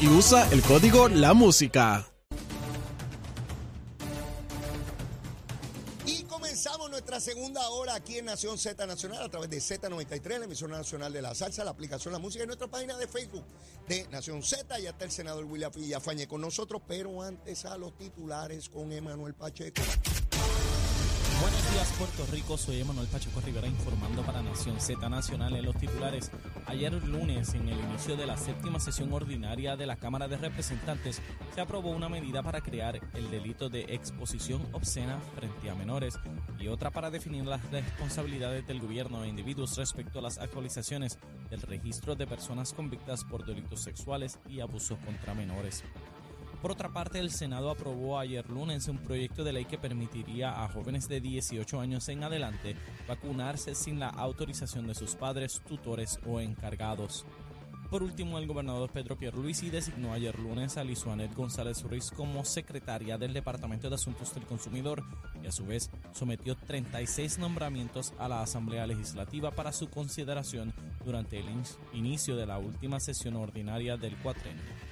Y usa el código La Música. Y comenzamos nuestra segunda hora aquí en Nación Z Nacional a través de Z93, la emisora nacional de la salsa, la aplicación La Música y nuestra página de Facebook de Nación Z. Ya está el senador William Villafañe con nosotros, pero antes a los titulares con Emanuel Pacheco. Puerto Rico, soy Emanuel Pacheco Rivera informando para Nación Z Nacional en los titulares. Ayer lunes, en el inicio de la séptima sesión ordinaria de la Cámara de Representantes, se aprobó una medida para crear el delito de exposición obscena frente a menores y otra para definir las responsabilidades del gobierno e individuos respecto a las actualizaciones del registro de personas convictas por delitos sexuales y abusos contra menores. Por otra parte, el Senado aprobó ayer lunes un proyecto de ley que permitiría a jóvenes de 18 años en adelante vacunarse sin la autorización de sus padres, tutores o encargados. Por último, el gobernador Pedro Pierluisi designó ayer lunes a Lisuanet González Ruiz como secretaria del Departamento de Asuntos del Consumidor y a su vez sometió 36 nombramientos a la Asamblea Legislativa para su consideración durante el inicio de la última sesión ordinaria del cuatrenio.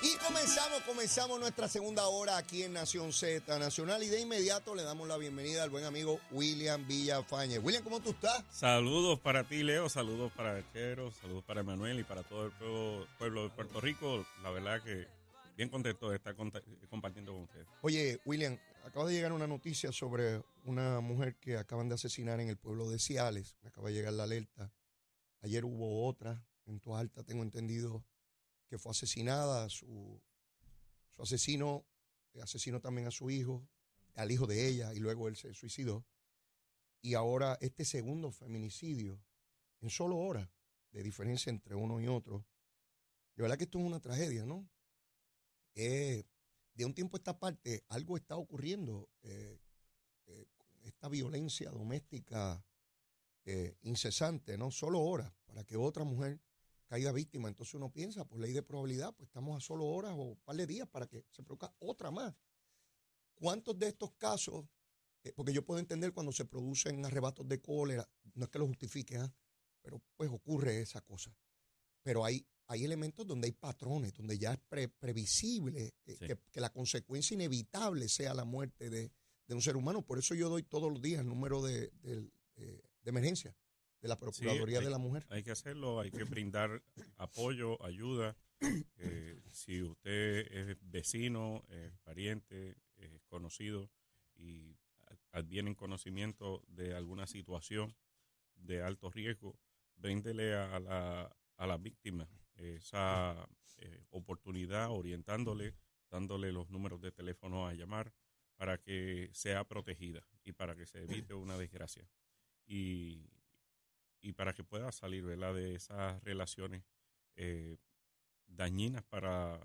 Y comenzamos, comenzamos nuestra segunda hora aquí en Nación Z Nacional y de inmediato le damos la bienvenida al buen amigo William Villafañe. William, ¿cómo tú estás? Saludos para ti, Leo, saludos para Chero, saludos para Emanuel y para todo el pueblo, pueblo de Puerto Rico. La verdad que bien contento de estar compartiendo con ustedes. Oye, William, acaba de llegar una noticia sobre una mujer que acaban de asesinar en el pueblo de Ciales. Me acaba de llegar la alerta. Ayer hubo otra en Tu Alta, tengo entendido que fue asesinada, su, su asesino asesinó también a su hijo, al hijo de ella, y luego él se suicidó. Y ahora este segundo feminicidio, en solo horas de diferencia entre uno y otro, de verdad que esto es una tragedia, ¿no? Eh, de un tiempo a esta parte, algo está ocurriendo, eh, eh, esta violencia doméstica incesante, ¿no? Solo horas para que otra mujer caiga víctima. Entonces uno piensa, por ley de probabilidad, pues estamos a solo horas o un par de días para que se produzca otra más. ¿Cuántos de estos casos, eh, porque yo puedo entender cuando se producen arrebatos de cólera, no es que lo justifique, ¿ah? pero pues ocurre esa cosa. Pero hay, hay elementos donde hay patrones, donde ya es previsible eh, que, la consecuencia inevitable sea la muerte de, un ser humano. Por eso yo doy todos los días el número de, de emergencia de la Procuraduría de la Mujer. Hay que hacerlo, hay que brindar apoyo, ayuda. Eh, si usted es vecino, es pariente, es conocido y adviene conocimiento de alguna situación de alto riesgo, bríndele a la, a la víctima esa eh, oportunidad, orientándole, dándole los números de teléfono a llamar para que sea protegida y para que se evite una desgracia. Y, y para que pueda salir ¿verdad? de esas relaciones eh, dañinas para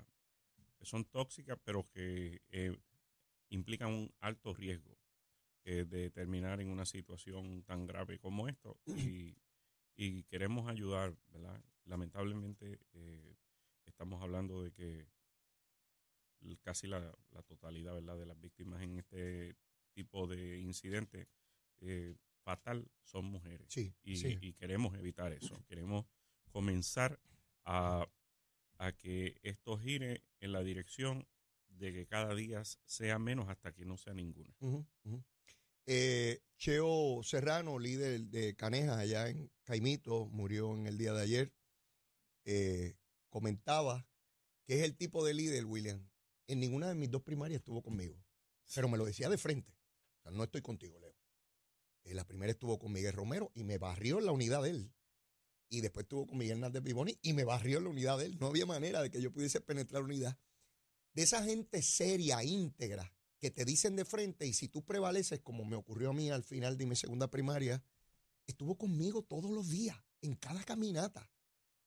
que son tóxicas pero que eh, implican un alto riesgo eh, de terminar en una situación tan grave como esto y, y queremos ayudar ¿verdad? lamentablemente estamos hablando de que casi la, la totalidad ¿verdad? de las víctimas en este tipo de incidentes fatal son mujeres. Sí, y, queremos evitar eso. Queremos comenzar a, que esto gire en la dirección de que cada día sea menos hasta que no sea ninguna. Eh, Cheo Serrano, líder de Canejas allá en Caimito, murió en el día de ayer. Eh, comentaba que es el tipo de líder, William. En ninguna de mis dos primarias estuvo conmigo, pero me lo decía de frente. O sea, no estoy contigo, Leo Primero estuvo con Miguel Romero y me barrió en la unidad de él. Y después estuvo con Miguel Hernández Vivoni y me barrió en la unidad de él. No había manera de que yo pudiese penetrar la unidad. De esa gente seria, íntegra, que te dicen de frente y si tú prevaleces, como me ocurrió a mí al final de mi segunda primaria, estuvo conmigo todos los días, en cada caminata.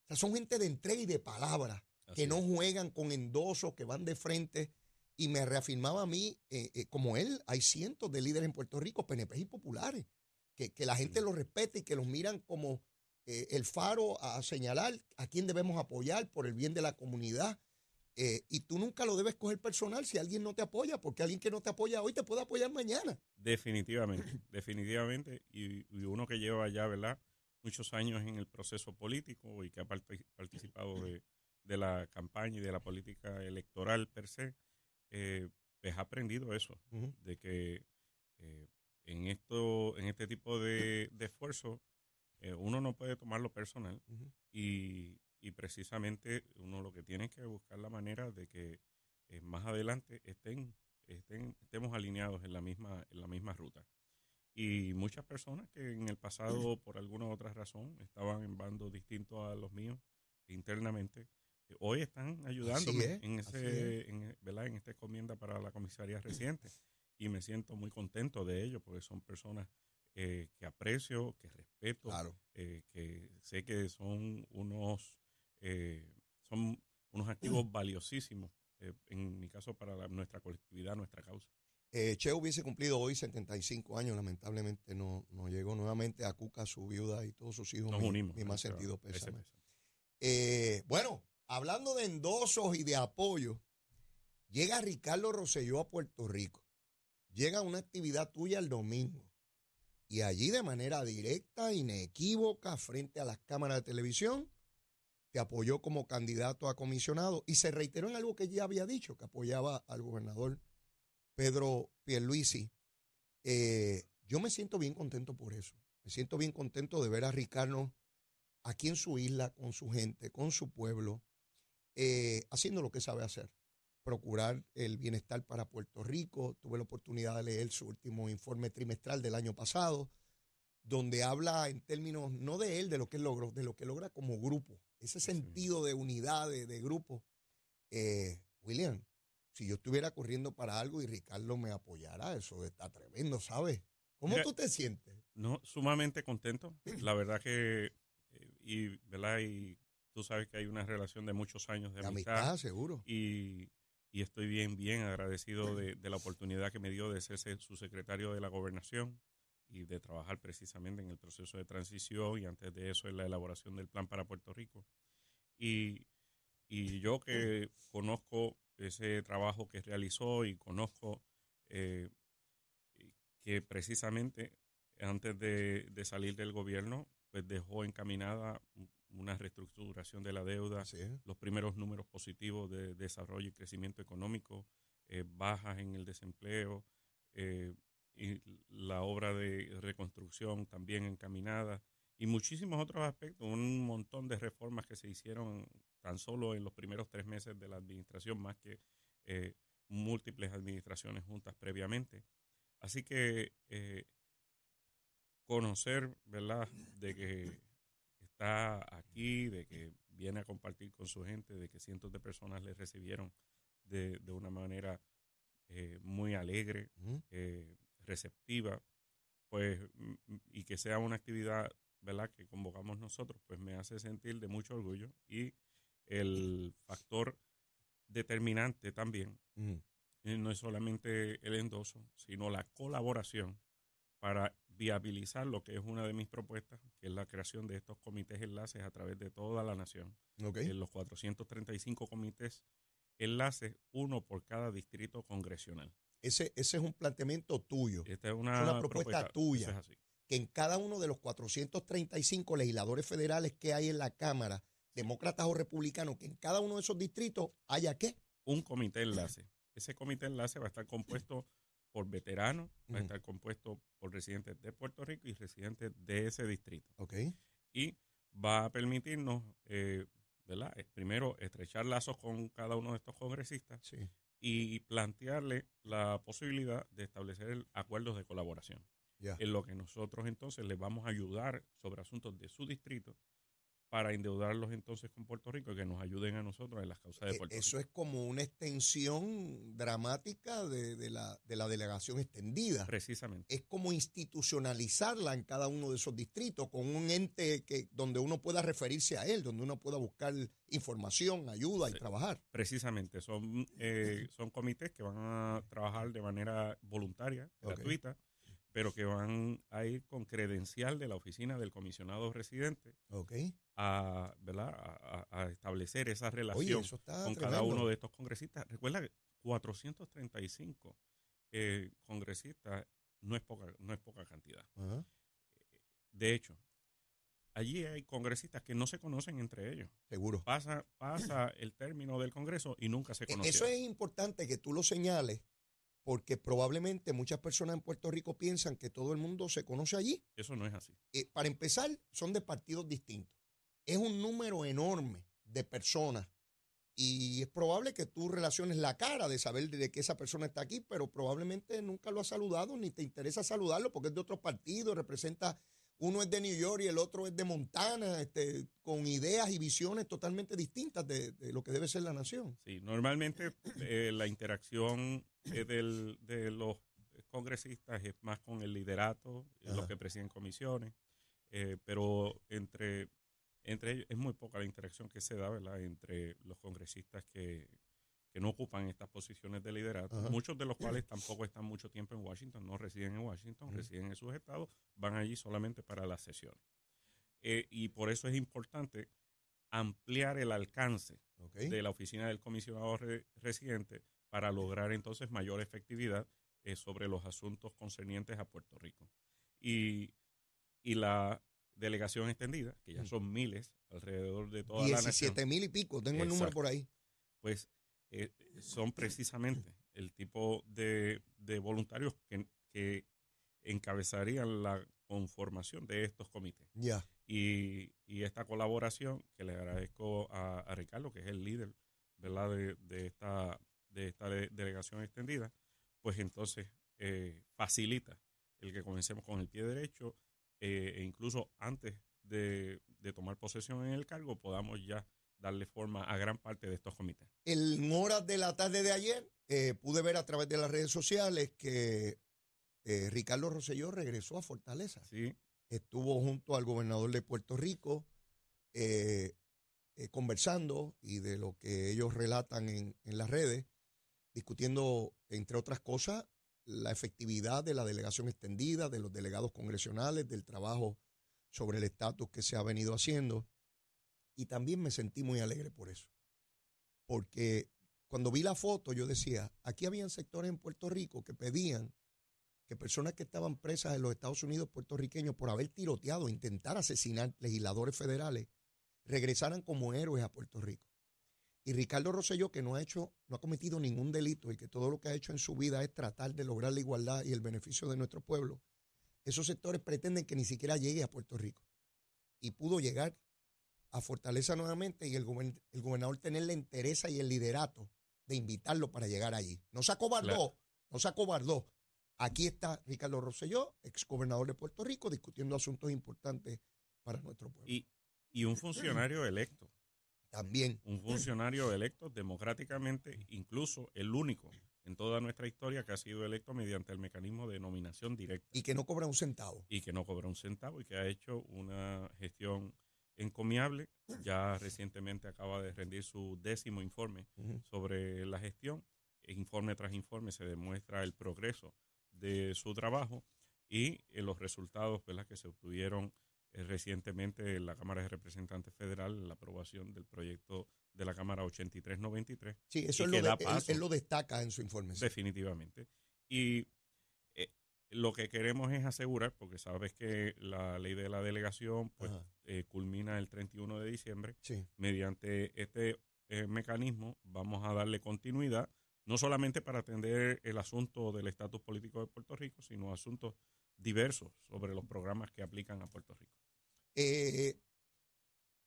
O sea, son gente de entrega y de palabra, que no juegan con endosos, que van de frente. Y me reafirmaba a mí, eh, eh, como él, hay cientos de líderes en Puerto Rico, PNP y populares, que, que la gente los respeta y que los miran como eh, el faro a señalar a quién debemos apoyar por el bien de la comunidad. Y tú nunca lo debes coger personal si alguien no te apoya, porque alguien que no te apoya hoy te puede apoyar mañana. Definitivamente, definitivamente. Y, y uno que lleva ya, ¿verdad? Muchos años en el proceso político y que ha parti- participado de, de la campaña y de la política electoral per se, eh, pues ha aprendido eso, Ujú. de que eh, en esto, en este tipo de, de esfuerzo, eh, uno no puede tomarlo personal Ujú. y, y precisamente uno lo que tiene que buscar la manera de que eh, más adelante estén, estén, estemos alineados en la misma, en la misma ruta. Y muchas personas que en el pasado, por alguna otra razón, estaban en bandos distintos a los míos internamente, hoy están ayudándome es, en, ese, en, ¿verdad? en esta encomienda para la comisaría reciente. Y me siento muy contento de ello, porque son personas eh, que aprecio, que respeto, Claro. eh, que sé que son unos eh, son unos activos valiosísimos en mi caso para la- nuestra colectividad, nuestra causa. Che hubiese cumplido hoy 75 años, lamentablemente no, no llegó nuevamente a Cuca, su viuda y todos sus hijos. Nos mi, unimos. mi más sentido pésame. pésame. Bueno, hablando de endosos y de apoyo, llega Ricardo Rosselló a Puerto Rico. Llega una actividad tuya el domingo. Y allí de manera directa, inequívoca, frente a las cámaras de televisión, te apoyó como candidato a comisionado y se reiteró en algo que ya había dicho, que apoyaba al gobernador Pedro Pierluisi. Eh, yo me siento bien contento por eso. Me siento bien contento de ver a Ricardo aquí en su isla, con su gente, con su pueblo, eh, haciendo lo que sabe hacer, procurar el bienestar para Puerto Rico. Tuve la oportunidad de leer su último informe trimestral del año pasado, donde habla en términos no de él, de lo que él logró, de lo que logra como grupo, ese sentido de unidad, de, de grupo. Eh, William, si yo estuviera corriendo para algo y Ricardo me apoyara, eso está tremendo, ¿sabes? ¿Cómo Mira, tú te sientes? No, sumamente contento. La verdad que, eh, y, ¿verdad? y tú sabes que hay una relación de muchos años de De amistad. amistad, seguro. y, y estoy bien, bien agradecido de, de la oportunidad que me dio de ser se- su secretario de la gobernación y de trabajar precisamente en el proceso de transición y antes de eso en la elaboración del plan para Puerto Rico. Y, y yo que conozco ese trabajo que realizó y conozco eh, que precisamente antes de, de salir del gobierno, pues dejó encaminada una reestructuración de la deuda, es. los primeros números positivos de desarrollo y crecimiento económico, eh, bajas en el desempleo, eh, y la obra de reconstrucción también encaminada, y muchísimos otros aspectos, un montón de reformas que se hicieron tan solo en los primeros tres meses de la administración, más que eh, múltiples administraciones juntas previamente. Así que eh, conocer, ¿verdad?, de que está aquí, de que viene a compartir con su gente, de que cientos de personas le recibieron de, de una manera eh, muy alegre, eh, receptiva, pues, y que sea una actividad, ¿verdad?, que convocamos nosotros, pues me hace sentir de mucho orgullo y el factor determinante también eh, no es solamente el endoso, sino la colaboración para viabilizar lo que es una de mis propuestas, que es la creación de estos comités enlaces a través de toda la nación. Ok. En los 435 comités enlaces, uno por cada distrito congresional. Ese, ese es un planteamiento tuyo, Esta es una, Es una propuesta tuya. es así. que en cada uno de los 435 legisladores federales que hay en la Cámara, demócratas o republicanos, que en cada uno de esos distritos haya qué? Un comité enlace. Ese comité enlace va a estar compuesto por veteranos, va a estar compuesto por residentes de Puerto Rico y residentes de ese distrito. Ok. y va a permitirnos, eh, ¿verdad? Eh, Primero, estrechar lazos con cada uno de estos congresistas Sí. y plantearle la posibilidad de establecer acuerdos de colaboración. Ya. en lo que nosotros entonces les vamos a ayudar sobre asuntos de su distrito para endeudarlos entonces con Puerto Rico y que nos ayuden a nosotros en las causas de Eh, Puerto Eso Rico. es como una extensión dramática de, de la, de la delegación extendida. Precisamente. Es como institucionalizarla en cada uno de esos distritos con un ente que donde uno pueda referirse a él, donde uno pueda buscar información, ayuda y Sí. trabajar. Precisamente, son, eh, son comités que van a trabajar de manera voluntaria, gratuita, pero que van a ir con credencial de la oficina del comisionado residente Ok. a, ¿verdad? a, a- a establecer esa relación con tremendo. cada uno de estos congresistas. Recuerda que 435 eh, congresistas no es poca, no es poca cantidad. De hecho, allí hay congresistas que no se conocen entre ellos. Seguro. Pasa, pasa el término del Congreso y nunca se E- conocen. Eso es importante que tú lo señales porque probablemente muchas personas en Puerto Rico piensan que todo el mundo se conoce allí. Eso no es así. Eh, para empezar, son de partidos distintos. Es un número enorme de personas y es probable que tú relaciones la cara de saber de que esa persona está aquí, pero probablemente nunca lo has saludado ni te interesa saludarlo porque es de otros partidos, representa, uno es de New York y el otro es de Montana, este, con ideas y visiones totalmente distintas de, de lo que debe ser la nación. Sí, normalmente eh, la interacción eh, del- de los congresistas es más con el liderato, eh, los que presiden comisiones, eh, pero entre, entre ellos es muy poca la interacción que se da ¿verdad? entre los congresistas que, que no ocupan estas posiciones de liderato, Ajá. muchos de los cuales tampoco están mucho tiempo en Washington, no residen en Washington, residen en sus estados, van allí solamente para las sesiones. Eh, y por eso es importante ampliar el alcance ¿ok? de la oficina del comisionado re- residente para lograr entonces mayor efectividad eh, sobre los asuntos concernientes a Puerto Rico. Y, y la delegación extendida, que ya Mm. son miles alrededor de toda la nación, 17 mil y pico, tengo el número Exacto. por ahí. pues eh, son precisamente el tipo de, de voluntarios que, que encabezarían la conformación de estos comités. Ya. Y, y esta colaboración, que le agradezco a, a Ricardo, que es el líder ¿verdad? De, de esta, de esta de- delegación extendida, pues entonces eh, facilita el que comencemos con el pie derecho eh, e incluso antes de, de tomar posesión en el cargo podamos ya darle forma a gran parte de estos comités. En horas de la tarde de ayer eh, pude ver a través de las redes sociales que eh, Ricardo Rosselló regresó a Fortaleza. ¿sí? Estuvo junto al gobernador de Puerto Rico eh, conversando y de lo que ellos relatan en, en las redes, discutiendo, entre otras cosas, la efectividad de la delegación extendida, de los delegados congresionales, del trabajo sobre el estatus que se ha venido haciendo. Y también me sentí muy alegre por eso. Porque cuando vi la foto, yo decía, aquí habían sectores en Puerto Rico que pedían que personas que estaban presas en los Estados Unidos puertorriqueños por haber tiroteado, intentar asesinar legisladores federales, regresaran como héroes a Puerto Rico. Y Ricardo Rosselló, que no ha hecho, no ha cometido ningún delito y que todo lo que ha hecho en su vida es tratar de lograr la igualdad y el beneficio de nuestro pueblo, esos sectores pretenden que ni siquiera llegue a Puerto Rico. Y pudo llegar a Fortaleza nuevamente y el, gober- el gobernador tener la entereza y el liderato de invitarlo para llegar allí. No se acobardó, Claro. no se acobardó. Aquí está Ricardo Rosselló, ex gobernador de Puerto Rico, discutiendo asuntos importantes para nuestro pueblo. Y, y un funcionario electo, También, un funcionario electo democráticamente, incluso el único en toda nuestra historia que ha sido electo mediante el mecanismo de nominación directa y que no cobra un centavo. y que no cobra un centavo y que ha hecho una gestión encomiable. Ya recientemente acaba de rendir su décimo informe sobre la gestión. Informe tras informe se demuestra el progreso de su trabajo y eh, los resultados ¿verdad? que se obtuvieron eh, recientemente en la Cámara de Representantes Federal, la aprobación del proyecto de la Cámara 8393, Sí, eso es lo de- él, lo destaca en su informe. definitivamente. Y eh, lo que queremos es asegurar, porque sabes que la ley de la delegación pues, Ajá. Eh, culmina el 31 de diciembre, Sí. mediante este eh, mecanismo vamos a darle continuidad, no solamente para atender el asunto del estatus político de Puerto Rico, sino asuntos diversos sobre los programas que aplican a Puerto Rico. Eh,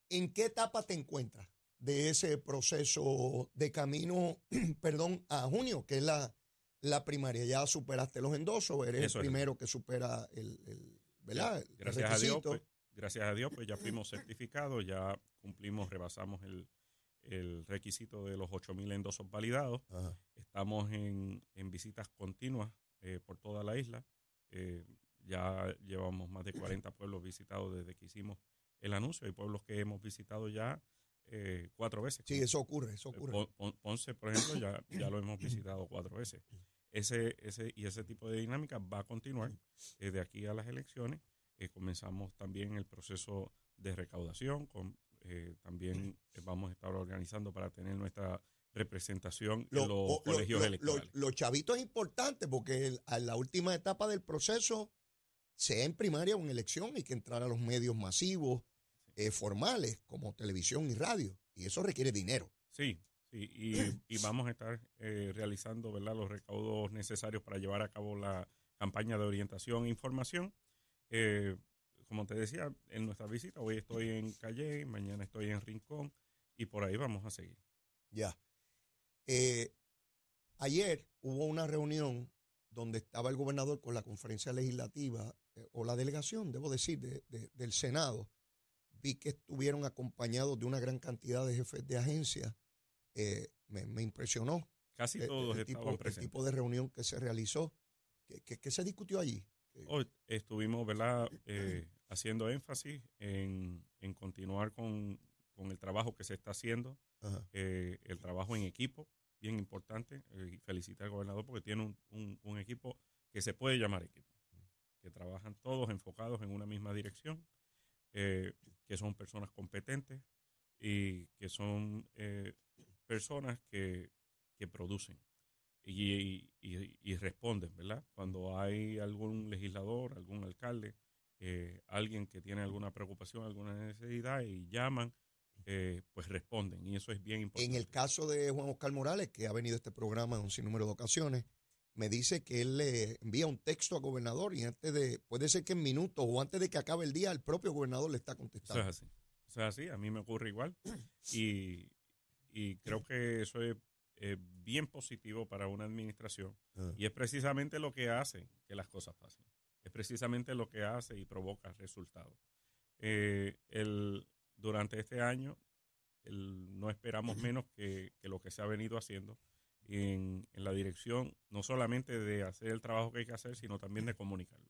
¿En qué etapa te encuentras de ese proceso de camino, perdón, a junio, que es la, la primaria. Ya superaste los endosos, eres Eso el es. primero que supera el, el- ¿verdad? Gracias a Dios, pues, gracias a Dios, pues ya fuimos certificados, ya cumplimos, rebasamos el, el requisito de los 8.000 endosos validados. Ajá. Estamos en, en visitas continuas eh, por toda la isla. Eh, ya llevamos más de 40 pueblos visitados desde que hicimos el anuncio. Hay pueblos que hemos visitado ya eh, cuatro veces. Sí, eso ocurre, eso ocurre. Pon- Pon- Ponce, por ejemplo, ya, ya lo hemos visitado cuatro veces. Ese, ese, y ese tipo de dinámica va a continuar eh, de aquí a las elecciones. Eh, comenzamos también el proceso de recaudación. Con, eh, también eh, vamos a estar organizando para tener nuestra representación Lo- en los o- lo- colegios lo- electorales. lo- Los chavitos es importante porque el- a la última etapa del proceso, sea en primaria o en elección, hay que entrar a los medios masivos, eh, formales, como televisión y radio. Y eso requiere dinero. Sí, sí, y, y vamos a estar eh, realizando ¿verdad? los recaudos necesarios para llevar a cabo la campaña de orientación e información. Eh, como te decía, en nuestra visita, hoy estoy en Calle, mañana estoy en Rincón y por ahí vamos a seguir. Ya. Eh, ayer hubo una reunión donde estaba el gobernador con la conferencia legislativa eh, o la delegación, debo decir, de- de- del Senado. Vi que estuvieron acompañados de una gran cantidad de jefes de agencia. Eh, me, me impresionó Casi todos el, estaban tipo, el presentes. tipo de reunión que se realizó. ¿Qué, qué- qué se discutió allí? Hoy estuvimos ¿verdad? Eh, haciendo énfasis en, en continuar con, con el trabajo que se está haciendo eh, el trabajo en equipo, bien importante, eh, felicitar al gobernador porque tiene un, un- un equipo que se puede llamar equipo, que trabajan todos enfocados en una misma dirección, eh, que son personas competentes y que son personas que, que producen y, y- y responden, ¿verdad? Cuando hay algún legislador, algún alcalde, eh, alguien que tiene alguna preocupación, alguna necesidad y llaman, eh, pues responden y eso es bien importante. En el caso de Juan Oscar Morales, que ha venido a este programa en un sinnúmero de ocasiones, me dice que él le envía un texto al gobernador y antes de, puede ser que en minutos o antes de que acabe el día, el propio gobernador le está Eso contestando. es así. Eso es así, a mí me ocurre igual. Y, y creo que eso es eh, bien positivo para una administración. Ah. Y es precisamente lo que hace que las cosas pasen. Es precisamente lo que hace y provoca resultados. Eh, el, durante este año el- no esperamos menos que, que lo que se ha venido haciendo en, en la dirección no solamente de hacer el trabajo que hay que hacer, sino también de comunicarlo.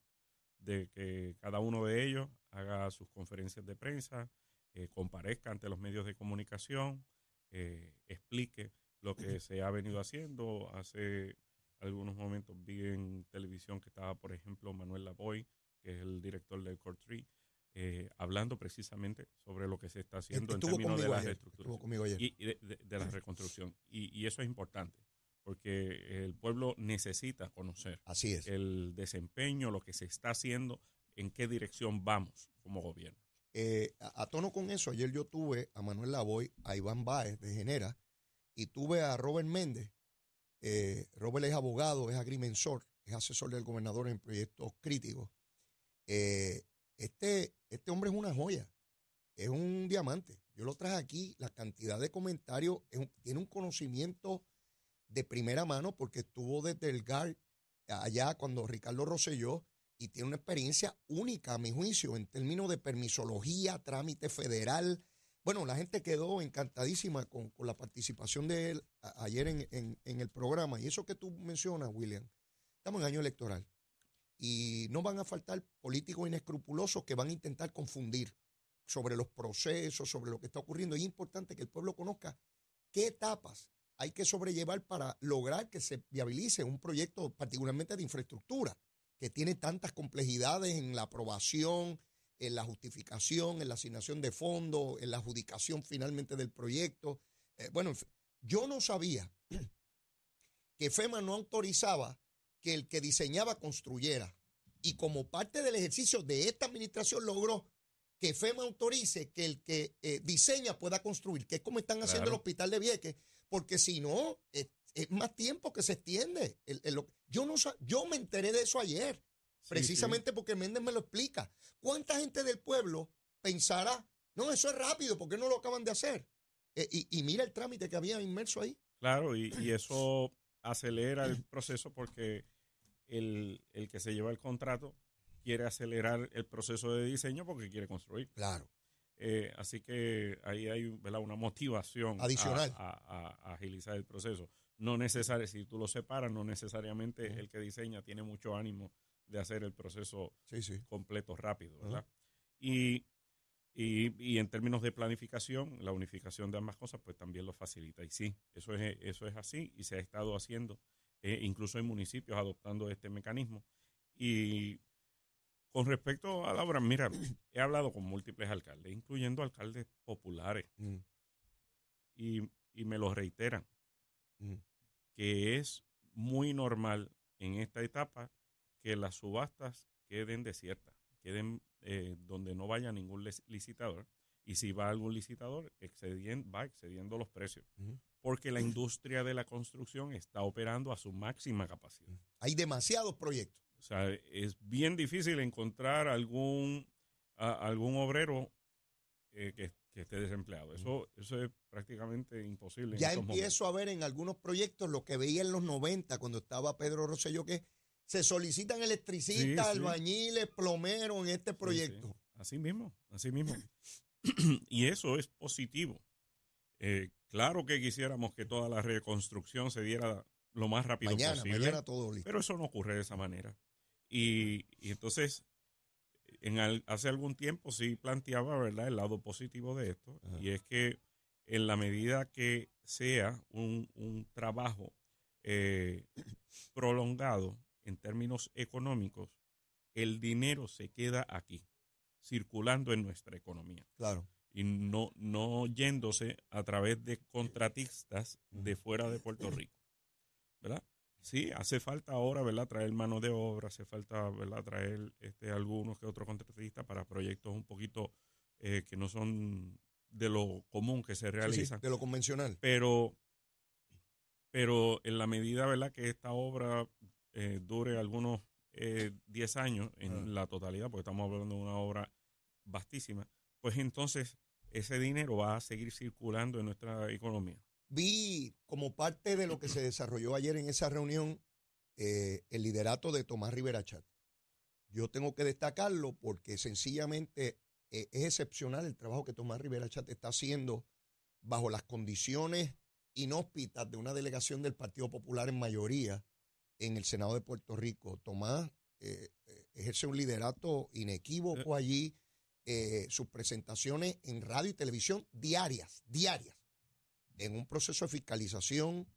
De que cada uno de ellos haga sus conferencias de prensa, eh, comparezca ante los medios de comunicación, eh, explique lo que se ha venido haciendo. Hace algunos momentos vi en televisión que estaba, por ejemplo, Manuel Lavoy, que es el director del Core Tree, eh, hablando precisamente sobre lo que se está haciendo en términos de la reestructuración y, y de, de- de la reconstrucción. Y, y eso es importante, porque el pueblo necesita conocer Así es. el desempeño, lo que se está haciendo, en qué dirección vamos como gobierno. Eh, a, a tono con eso, ayer yo tuve a Manuel Lavoy, a Iván Báez de Genera y tuve a Robert Méndez. Eh, Robert es abogado, es agrimensor, es asesor del gobernador en proyectos críticos. Eh, este, este hombre es una joya, es un diamante. Yo lo traje aquí, la cantidad de comentarios, tiene un conocimiento de primera mano porque estuvo desde el GAR allá cuando Ricardo Rosselló y tiene una experiencia única, a mi juicio, en términos de permisología, trámite federal. Bueno, la gente quedó encantadísima con, la participación de él ayer en el programa. Y eso que tú mencionas, William, estamos en año electoral y no van a faltar políticos inescrupulosos que van a intentar confundir sobre los procesos, sobre lo que está ocurriendo. Y es importante que el pueblo conozca qué etapas hay que sobrellevar para lograr que se viabilice un proyecto particularmente de infraestructura que tiene tantas complejidades en la aprobación, en la justificación, en la asignación de fondos, en la adjudicación finalmente del proyecto. Eh, bueno, yo no sabía que FEMA no autorizaba que el que diseñaba construyera. Y como parte del ejercicio de esta administración logró que FEMA autorice que el que eh, diseña pueda construir, que es como están haciendo el hospital de Vieques, porque si no, es, es más tiempo que se extiende. El- el- lo- yo, no, yo me enteré de eso ayer, Sí, precisamente porque Méndez me lo explica. ¿Cuánta gente del pueblo pensará, no, eso es rápido, ¿por qué no lo acaban de hacer? Eh, y, y mira el trámite que había inmerso ahí. Claro, y, y eso acelera el proceso porque el, el que se lleva el contrato quiere acelerar el proceso de diseño porque quiere construir. Claro. Eh, así que ahí hay ¿verdad? una motivación Adicional. A, a- a agilizar el proceso. No necesariamente, si tú lo separas, no necesariamente el que diseña tiene mucho ánimo de hacer el proceso Sí, sí. completo rápido, ¿verdad? Y, y, y en términos de planificación, la unificación de ambas cosas, pues también lo facilita. Y sí, eso es, eso es así y se ha estado haciendo, eh, incluso en municipios adoptando este mecanismo. Y con respecto a la obra, mira, he hablado con múltiples alcaldes, incluyendo alcaldes populares, Mm, y, y me lo reiteran, mm. que es muy normal en esta etapa que las subastas queden desiertas, queden eh, donde no vaya ningún licitador. Y si va algún licitador, excedien- va excediendo los precios. Porque la industria de la construcción está operando a su máxima capacidad. Hay demasiados proyectos. O sea, es bien difícil encontrar algún, a- algún obrero eh, que, que esté desempleado. Eso, eso es prácticamente imposible. Ya momentos. empiezo a ver en algunos proyectos lo que veía en los 90 cuando estaba Pedro Rosselló, que se solicitan electricistas, Sí, albañiles, plomeros en este proyecto. sí. Así mismo, así mismo. y eso es positivo. Eh, claro que quisiéramos que toda la reconstrucción se diera lo más rápido Mañana, posible, mañana todo listo. pero eso no ocurre de esa manera. Y, y entonces, en al- hace algún tiempo sí planteaba, ¿verdad?, el lado positivo de esto, Ajá. y es que en la medida que sea un, un trabajo eh, prolongado en términos económicos, el dinero se queda aquí, circulando en nuestra economía Claro. y no, no yéndose a través de contratistas de fuera de Puerto Rico. ¿Verdad? Sí, hace falta ahora, ¿verdad? Traer mano de obra, hace falta, ¿verdad? Traer este, algunos que otros contratistas para proyectos un poquito eh, que no son de lo común que se Sí, sí, realizan. de lo convencional. Pero, pero en la medida, ¿verdad? Que esta obra eh, dure algunos eh, 10 años en Ah. la totalidad, porque estamos hablando de una obra vastísima, pues entonces ese dinero va a seguir circulando en nuestra economía. Vi como parte de lo que se desarrolló ayer en esa reunión eh, el liderato de Tomás Rivera Chat. Yo tengo que destacarlo porque sencillamente eh, es excepcional el trabajo que Tomás Rivera Chat está haciendo bajo las condiciones inhóspitas de una delegación del Partido Popular en mayoría en el Senado de Puerto Rico. Tomás eh, eh, ejerce un liderato inequívoco allí, eh, sus presentaciones en radio y televisión diarias, diarias en un proceso de fiscalización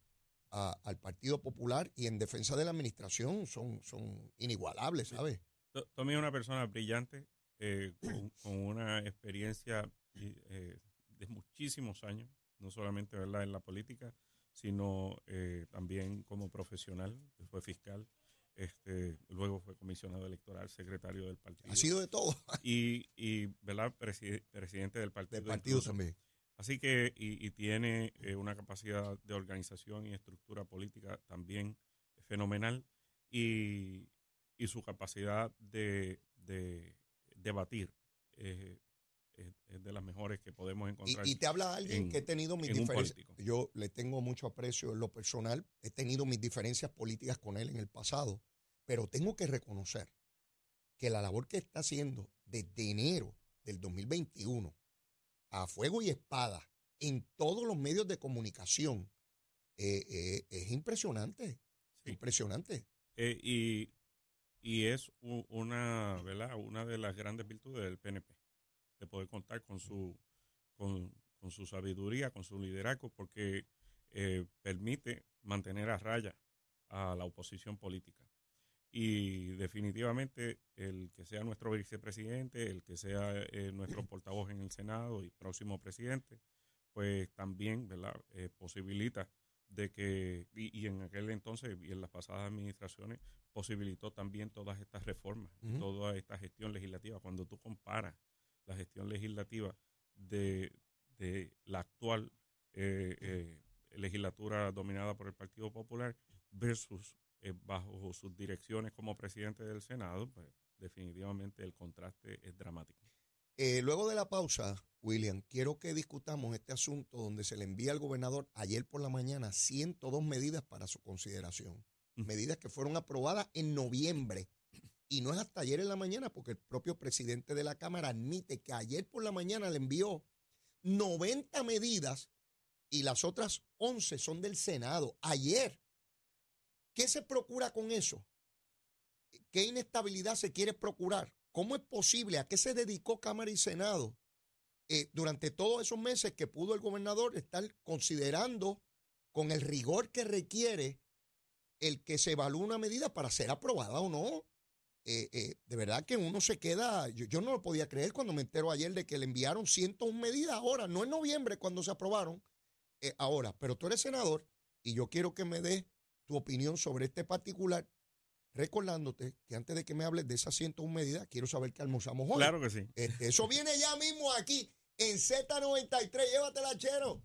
a- al Partido Popular y en defensa de la administración son, son inigualables, ¿sabes? To- Tommy es una persona brillante, eh, con, con una experiencia eh, de muchísimos años, no solamente ¿verdad? en la política, sino eh, también como profesional, fue fiscal, este, luego fue comisionado electoral, secretario del partido. Ha sido de todo, y, y ¿verdad? Preside- presidente del partido. del partido incluso. también. Así que, y, y tiene eh, una capacidad de organización y estructura política también fenomenal y, y su capacidad de, de debatir eh, es, es de las mejores que podemos encontrar. y te habla alguien en- que he tenido mis diferencias. Yo le tengo mucho aprecio en lo personal, he tenido mis diferencias políticas con él en el pasado, pero tengo que reconocer que la labor que está haciendo desde enero del 2021 a fuego y espada en todos los medios de comunicación eh, eh, es impresionante, Sí. impresionante. Eh, y, y es una, ¿verdad? una de las grandes virtudes del PNP, de poder contar con su, con, con su sabiduría, con su liderazgo, porque eh, permite mantener a raya a la oposición política. Y definitivamente el que sea nuestro vicepresidente, el que sea eh, nuestro portavoz en el Senado y próximo presidente, pues también ¿verdad? Eh, posibilita de que, y, y en aquel entonces y en las pasadas administraciones, posibilitó también todas estas reformas, toda esta gestión legislativa. Cuando tú comparas la gestión legislativa de, de la actual eh, eh, legislatura dominada por el Partido Popular versus eh, bajo sus direcciones como presidente del Senado, pues definitivamente el contraste es dramático. Luego de la pausa, William, quiero que discutamos este asunto donde se le envía al gobernador ayer por la mañana 102 medidas para su consideración. Medidas que fueron aprobadas en noviembre. Y no es hasta ayer en la mañana, porque el propio presidente de la Cámara admite que ayer por la mañana le envió 90 medidas y las otras 11 son del Senado. Ayer. ¿Qué se procura con eso? ¿Qué inestabilidad se quiere procurar? ¿Cómo es posible? ¿A qué se dedicó Cámara y Senado eh, durante todos esos meses que pudo el gobernador estar considerando con el rigor que requiere el que se evalúe una medida para ser aprobada o no? Eh, eh, de verdad que uno se queda, yo, no lo podía creer cuando me entero ayer de que le enviaron 101 medidas ahora, no en noviembre cuando se aprobaron, ahora, pero tú eres senador y yo quiero que me des tu opinión sobre este particular recordándote que antes de que me hables de esas 101 medidas, quiero saber qué almorzamos hoy. Claro que sí. Este, eso viene ya mismo aquí en Z93. Llévatela, chero.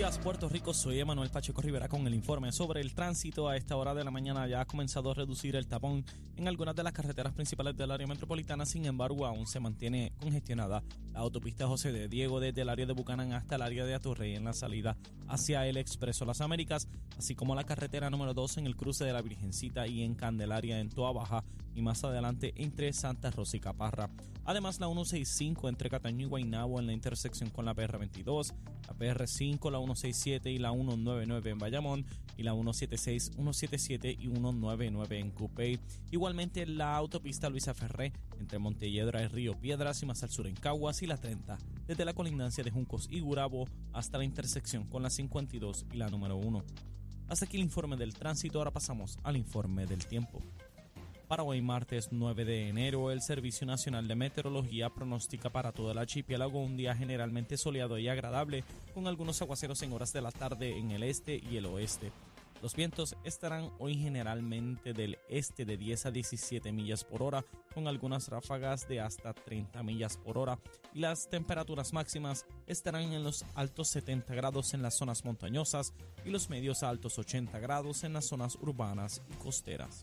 Días, Puerto Rico. Soy Emanuel Pacheco Rivera con el informe sobre el tránsito. A esta hora de la mañana ya ha comenzado a reducir el tapón en algunas de las carreteras principales del área metropolitana. Sin embargo, aún se mantiene congestionada la autopista José de Diego desde el área de Bucanán hasta el área de Atorrey en la salida hacia el Expreso Las Américas, así como la carretera número 2 en el cruce de la Virgencita y en Candelaria en Toa Baja y más adelante entre Santa Rosa y Caparra. Además, la 165 entre Cataño y Guaynabo en la intersección con la PR22, la PR5, la 167 y la 199 en Bayamón y la 176, 177 y 199 en Cupey. Igualmente la autopista Luisa Ferré entre Montelledra y Río Piedras y más al sur en Caguas y la 30, desde la colindancia de Juncos y Gurabo hasta la intersección con la 52 y la número 1. Hasta aquí el informe del tránsito, ahora pasamos al informe del tiempo. Para hoy martes 9 de enero, el Servicio Nacional de Meteorología pronostica para todo el archipiélago un día generalmente soleado y agradable, con algunos aguaceros en horas de la tarde en el este y el oeste. Los vientos estarán hoy generalmente del este de 10 a 17 millas por hora, con algunas ráfagas de hasta 30 millas por hora, y las temperaturas máximas estarán en los altos 70 grados en las zonas montañosas y los medios a altos 80 grados en las zonas urbanas y costeras.